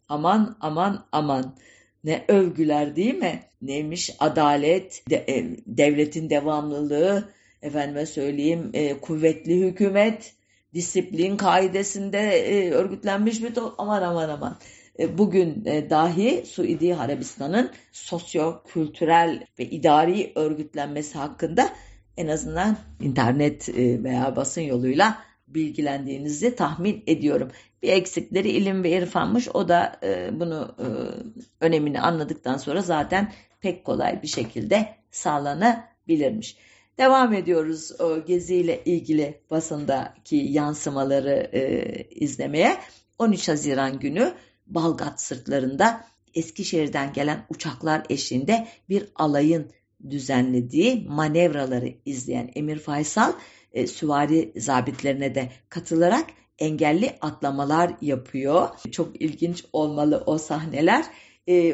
S1: Aman aman aman ne övgüler değil mi? Neymiş adalet, de, e, devletin devamlılığı, efendime söyleyeyim e, kuvvetli hükümet, disiplin kaidesinde e, örgütlenmiş bir to aman aman aman. E, bugün e, dahi Suudi Arabistan'ın sosyo-kültürel ve idari örgütlenmesi hakkında en azından internet e, veya basın yoluyla bilgilendiğinizi tahmin ediyorum. Bir eksikleri ilim ve irfanmış. O da e, bunu e, önemini anladıktan sonra zaten pek kolay bir şekilde sağlanabilirmiş. Devam ediyoruz o geziyle ilgili basındaki yansımaları e, izlemeye. 13 Haziran günü Balgat sırtlarında Eskişehir'den gelen uçaklar eşliğinde bir alayın düzenlediği manevraları izleyen Emir Faysal e, süvari zabitlerine de katılarak engelli atlamalar yapıyor. Çok ilginç olmalı o sahneler.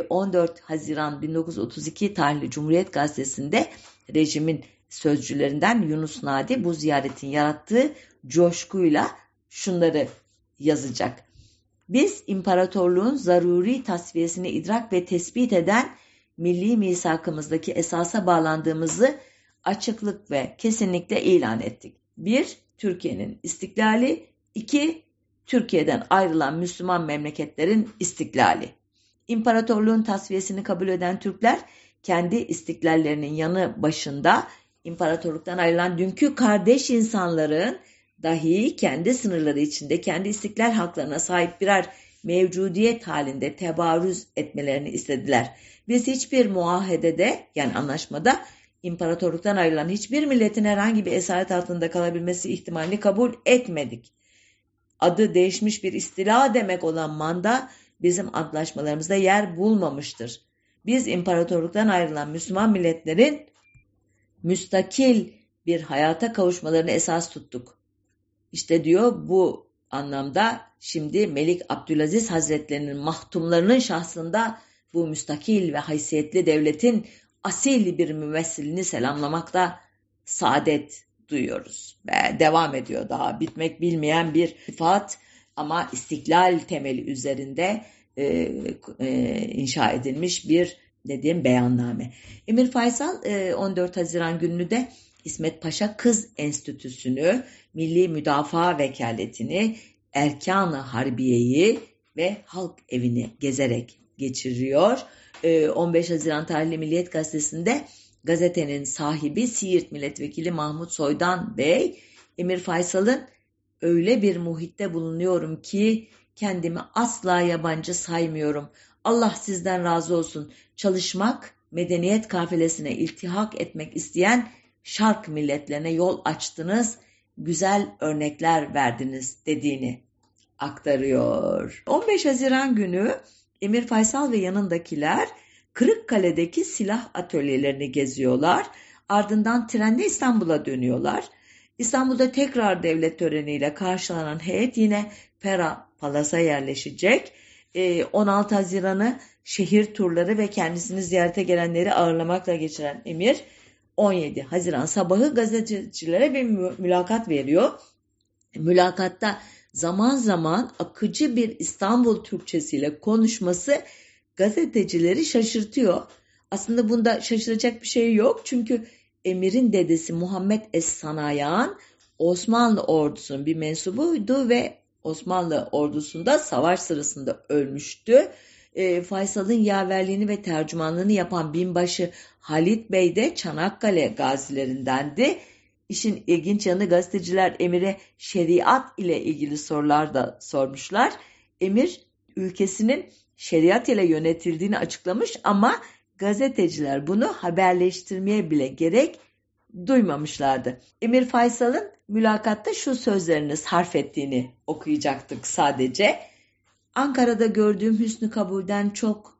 S1: 14 e, Haziran 1932 tarihli Cumhuriyet Gazetesi'nde rejimin sözcülerinden Yunus Nadi bu ziyaretin yarattığı coşkuyla şunları yazacak. Biz imparatorluğun zaruri tasfiyesini idrak ve tespit eden milli misakımızdaki esasa bağlandığımızı açıklık ve kesinlikle ilan ettik. 1. Türkiye'nin istiklali 2. Türkiye'den ayrılan Müslüman memleketlerin istiklali. İmparatorluğun tasfiyesini kabul eden Türkler kendi istiklallerinin yanı başında imparatorluktan ayrılan dünkü kardeş insanların dahi kendi sınırları içinde kendi istiklal haklarına sahip birer mevcudiyet halinde tebarüz etmelerini istediler. Biz hiçbir muahedede yani anlaşmada imparatorluktan ayrılan hiçbir milletin herhangi bir esaret altında kalabilmesi ihtimalini kabul etmedik. Adı değişmiş bir istila demek olan manda bizim antlaşmalarımızda yer bulmamıştır. Biz imparatorluktan ayrılan Müslüman milletlerin müstakil bir hayata kavuşmalarını esas tuttuk. İşte diyor bu anlamda şimdi Melik Abdülaziz Hazretlerinin mahtumlarının şahsında bu müstakil ve haysiyetli devletin asil bir mümessilini selamlamakta saadet duyuyoruz. Ve devam ediyor daha bitmek bilmeyen bir sıfat ama istiklal temeli üzerinde e, e, inşa edilmiş bir dediğim beyanname. Emir Faysal 14 e, Haziran gününü de İsmet Paşa Kız Enstitüsü'nü, Milli Müdafaa Vekaletini, Erkan-ı Harbiye'yi ve Halk Evi'ni gezerek geçiriyor. 15 e, Haziran tarihli Milliyet Gazetesi'nde gazetenin sahibi Siirt Milletvekili Mahmut Soydan Bey, Emir Faysal'ın öyle bir muhitte bulunuyorum ki kendimi asla yabancı saymıyorum. Allah sizden razı olsun. Çalışmak, medeniyet kafilesine iltihak etmek isteyen şark milletlerine yol açtınız, güzel örnekler verdiniz dediğini aktarıyor. 15 Haziran günü Emir Faysal ve yanındakiler Kırıkkale'deki silah atölyelerini geziyorlar. Ardından trenle İstanbul'a dönüyorlar. İstanbul'da tekrar devlet töreniyle karşılanan heyet yine Pera Palas'a yerleşecek. 16 ee, Haziran'ı şehir turları ve kendisini ziyarete gelenleri ağırlamakla geçiren Emir 17 Haziran sabahı gazetecilere bir mülakat veriyor. Mülakatta zaman zaman akıcı bir İstanbul Türkçesiyle konuşması gazetecileri şaşırtıyor. Aslında bunda şaşıracak bir şey yok. Çünkü Emir'in dedesi Muhammed Es-Sanayan Osmanlı ordusunun bir mensubuydu ve Osmanlı ordusunda savaş sırasında ölmüştü. E, Faysal'ın yaverliğini ve tercümanlığını yapan binbaşı Halit Bey de Çanakkale gazilerindendi. İşin ilginç yanı gazeteciler Emir'e şeriat ile ilgili sorular da sormuşlar. Emir ülkesinin şeriat ile yönetildiğini açıklamış ama gazeteciler bunu haberleştirmeye bile gerek duymamışlardı. Emir Faysal'ın mülakatta şu sözlerini sarf ettiğini okuyacaktık sadece. Ankara'da gördüğüm hüsnü kabulden çok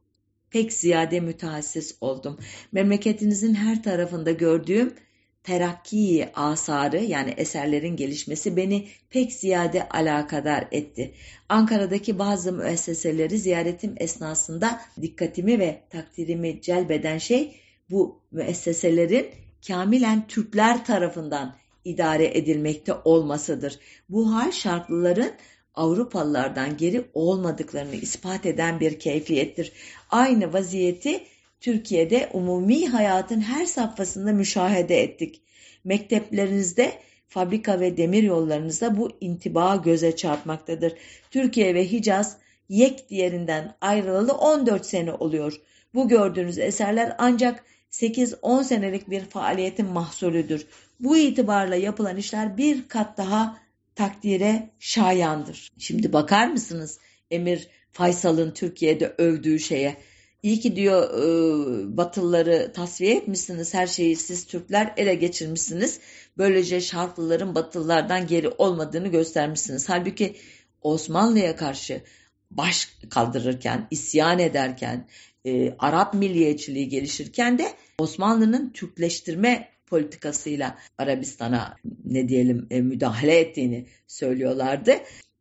S1: pek ziyade mütehassıs oldum. Memleketinizin her tarafında gördüğüm terakki asarı yani eserlerin gelişmesi beni pek ziyade alakadar etti. Ankara'daki bazı müesseseleri ziyaretim esnasında dikkatimi ve takdirimi celbeden şey bu müesseselerin kamilen Türkler tarafından idare edilmekte olmasıdır. Bu hal şartlıların Avrupalılardan geri olmadıklarını ispat eden bir keyfiyettir. Aynı vaziyeti Türkiye'de umumi hayatın her safhasında müşahede ettik. Mekteplerinizde, fabrika ve demir yollarınızda bu intiba göze çarpmaktadır. Türkiye ve Hicaz yek diğerinden ayrılalı 14 sene oluyor. Bu gördüğünüz eserler ancak 8-10 senelik bir faaliyetin mahsulüdür. Bu itibarla yapılan işler bir kat daha takdire şayandır. Şimdi bakar mısınız Emir Faysal'ın Türkiye'de övdüğü şeye? İyi ki diyor e, Batılıları tasfiye etmişsiniz. Her şeyi siz Türkler ele geçirmişsiniz. Böylece şartlıların Batılılardan geri olmadığını göstermişsiniz. Halbuki Osmanlı'ya karşı baş kaldırırken, isyan ederken, e, Arap milliyetçiliği gelişirken de Osmanlı'nın Türkleştirme politikasıyla Arabistan'a ne diyelim e, müdahale ettiğini söylüyorlardı.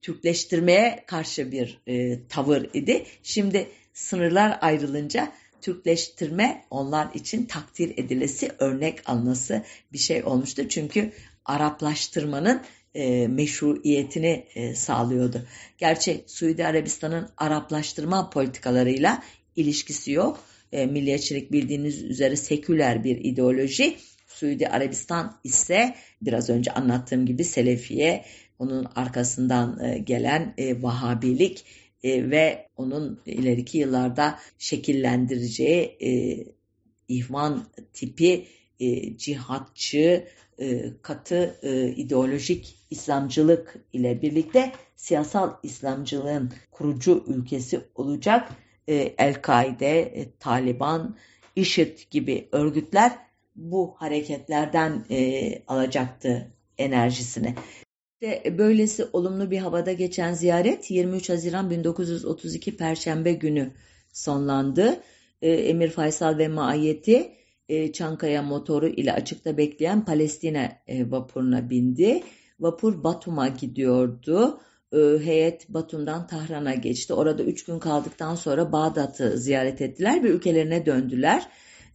S1: Türkleştirmeye karşı bir e, tavır idi. Şimdi sınırlar ayrılınca Türkleştirme onlar için takdir edilesi, örnek alınası bir şey olmuştu. Çünkü Araplaştırmanın e, meşruiyetini e, sağlıyordu. Gerçi Suudi Arabistan'ın Araplaştırma politikalarıyla ilişkisi yok. E, milliyetçilik bildiğiniz üzere seküler bir ideoloji. Suudi Arabistan ise biraz önce anlattığım gibi Selefiye, onun arkasından e, gelen e, Vahabilik e, ve onun ileriki yıllarda şekillendireceği ihvan tipi cihatçı, katı ideolojik İslamcılık ile birlikte siyasal İslamcılığın kurucu ülkesi olacak. El-Kaide, Taliban, IŞİD gibi örgütler bu hareketlerden e, alacaktı enerjisini. İşte böylesi olumlu bir havada geçen ziyaret 23 Haziran 1932 Perşembe günü sonlandı. E, Emir Faysal ve maiyeti e, Çankaya motoru ile açıkta bekleyen Palestina e, vapuruna bindi. Vapur Batum'a gidiyordu. E, heyet Batum'dan Tahran'a geçti. Orada üç gün kaldıktan sonra Bağdat'ı ziyaret ettiler ve ülkelerine döndüler.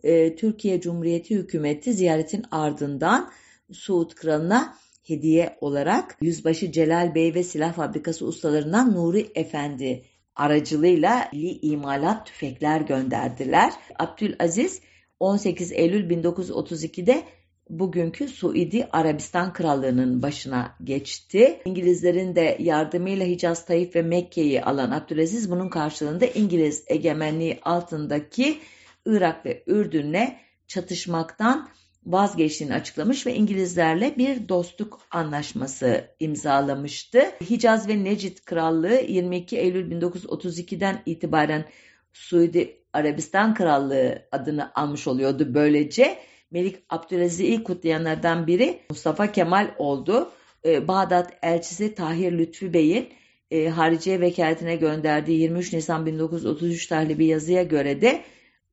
S1: E, Türkiye Cumhuriyeti hükümeti ziyaretin ardından Suud Kralı'na hediye olarak Yüzbaşı Celal Bey ve silah fabrikası ustalarından Nuri Efendi aracılığıyla imalat tüfekler gönderdiler. Abdülaziz 18 Eylül 1932'de bugünkü Suudi Arabistan Krallığı'nın başına geçti. İngilizlerin de yardımıyla Hicaz, Taif ve Mekke'yi alan Abdülaziz bunun karşılığında İngiliz egemenliği altındaki Irak ve Ürdün'le çatışmaktan vazgeçtiğini açıklamış ve İngilizlerle bir dostluk anlaşması imzalamıştı. Hicaz ve Necid Krallığı 22 Eylül 1932'den itibaren Suudi Arabistan Krallığı adını almış oluyordu böylece. Melik Abdülaziz'i kutlayanlardan biri Mustafa Kemal oldu. Ee, Bağdat elçisi Tahir Lütfü Bey'in e, hariciye vekaletine gönderdiği 23 Nisan 1933 tarihli bir yazıya göre de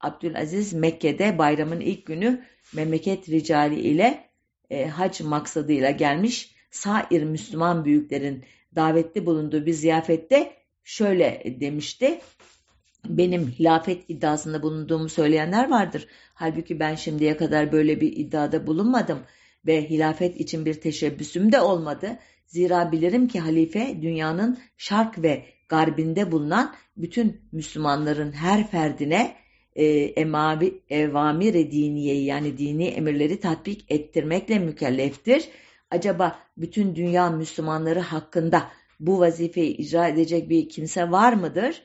S1: Abdülaziz Mekke'de bayramın ilk günü memleket ricali ile e, hac maksadıyla gelmiş sair Müslüman büyüklerin davetli bulunduğu bir ziyafette şöyle demişti. Benim hilafet iddiasında bulunduğumu söyleyenler vardır. Halbuki ben şimdiye kadar böyle bir iddiada bulunmadım ve hilafet için bir teşebbüsüm de olmadı. Zira bilirim ki halife dünyanın şark ve garbinde bulunan bütün Müslümanların her ferdine e, emavi, evamir diniyeyi yani dini emirleri tatbik ettirmekle mükelleftir. Acaba bütün dünya Müslümanları hakkında bu vazifeyi icra edecek bir kimse var mıdır?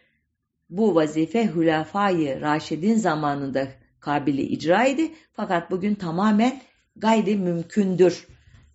S1: Bu vazife Hülafai Raşid'in zamanında kabili icra idi. Fakat bugün tamamen gayri mümkündür.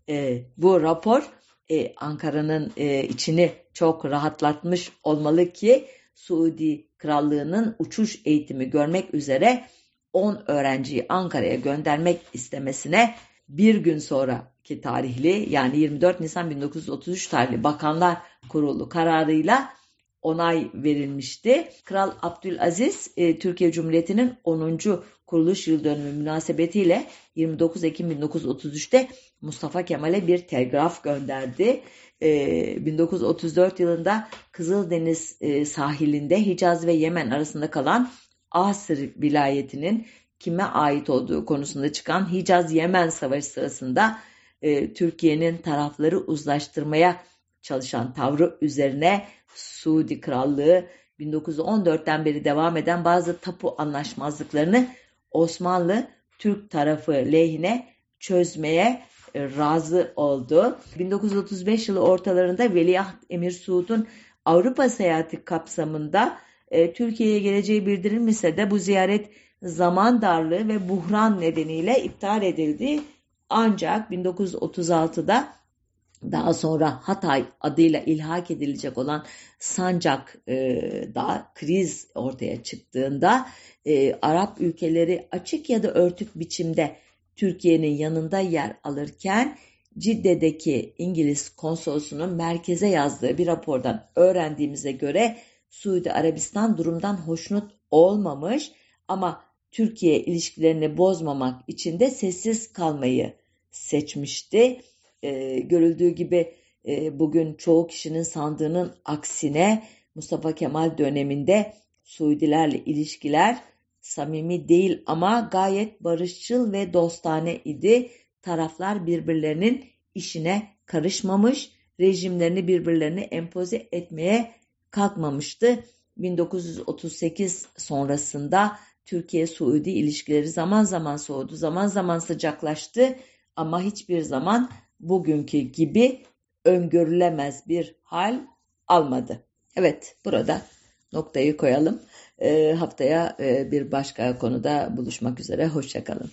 S1: E, bu rapor e, Ankara'nın e, içini çok rahatlatmış olmalı ki Suudi Krallığı'nın uçuş eğitimi görmek üzere 10 öğrenciyi Ankara'ya göndermek istemesine bir gün sonraki tarihli yani 24 Nisan 1933 tarihli Bakanlar Kurulu kararıyla onay verilmişti. Kral Abdülaziz e, Türkiye Cumhuriyeti'nin 10. kuruluş yıl dönümü münasebetiyle 29 Ekim 1933'te Mustafa Kemal'e bir telgraf gönderdi. E, 1934 yılında Kızıldeniz e, sahilinde Hicaz ve Yemen arasında kalan Asır vilayetinin kime ait olduğu konusunda çıkan Hicaz-Yemen Savaşı sırasında e, Türkiye'nin tarafları uzlaştırmaya çalışan tavrı üzerine Suudi Krallığı 1914'ten beri devam eden bazı tapu anlaşmazlıklarını Osmanlı Türk tarafı lehine çözmeye razı oldu. 1935 yılı ortalarında Veliaht Emir Suud'un Avrupa seyahati kapsamında e, Türkiye'ye geleceği bildirilmişse de bu ziyaret zaman darlığı ve buhran nedeniyle iptal edildi. Ancak 1936'da daha sonra Hatay adıyla ilhak edilecek olan Sancak'da e, kriz ortaya çıktığında e, Arap ülkeleri açık ya da örtük biçimde Türkiye'nin yanında yer alırken Cidde'deki İngiliz konsolosunun merkeze yazdığı bir rapordan öğrendiğimize göre Suudi Arabistan durumdan hoşnut olmamış ama Türkiye ilişkilerini bozmamak için de sessiz kalmayı seçmişti. Ee, görüldüğü gibi e, bugün çoğu kişinin sandığının aksine Mustafa Kemal döneminde Suudilerle ilişkiler samimi değil ama gayet barışçıl ve dostane idi. Taraflar birbirlerinin işine karışmamış, rejimlerini birbirlerine empoze etmeye kalkmamıştı. 1938 sonrasında Türkiye-Suudi ilişkileri zaman zaman soğudu, zaman zaman sıcaklaştı ama hiçbir zaman bugünkü gibi öngörülemez bir hal almadı. Evet, burada noktayı koyalım. E, haftaya e, bir başka konuda buluşmak üzere. Hoşçakalın.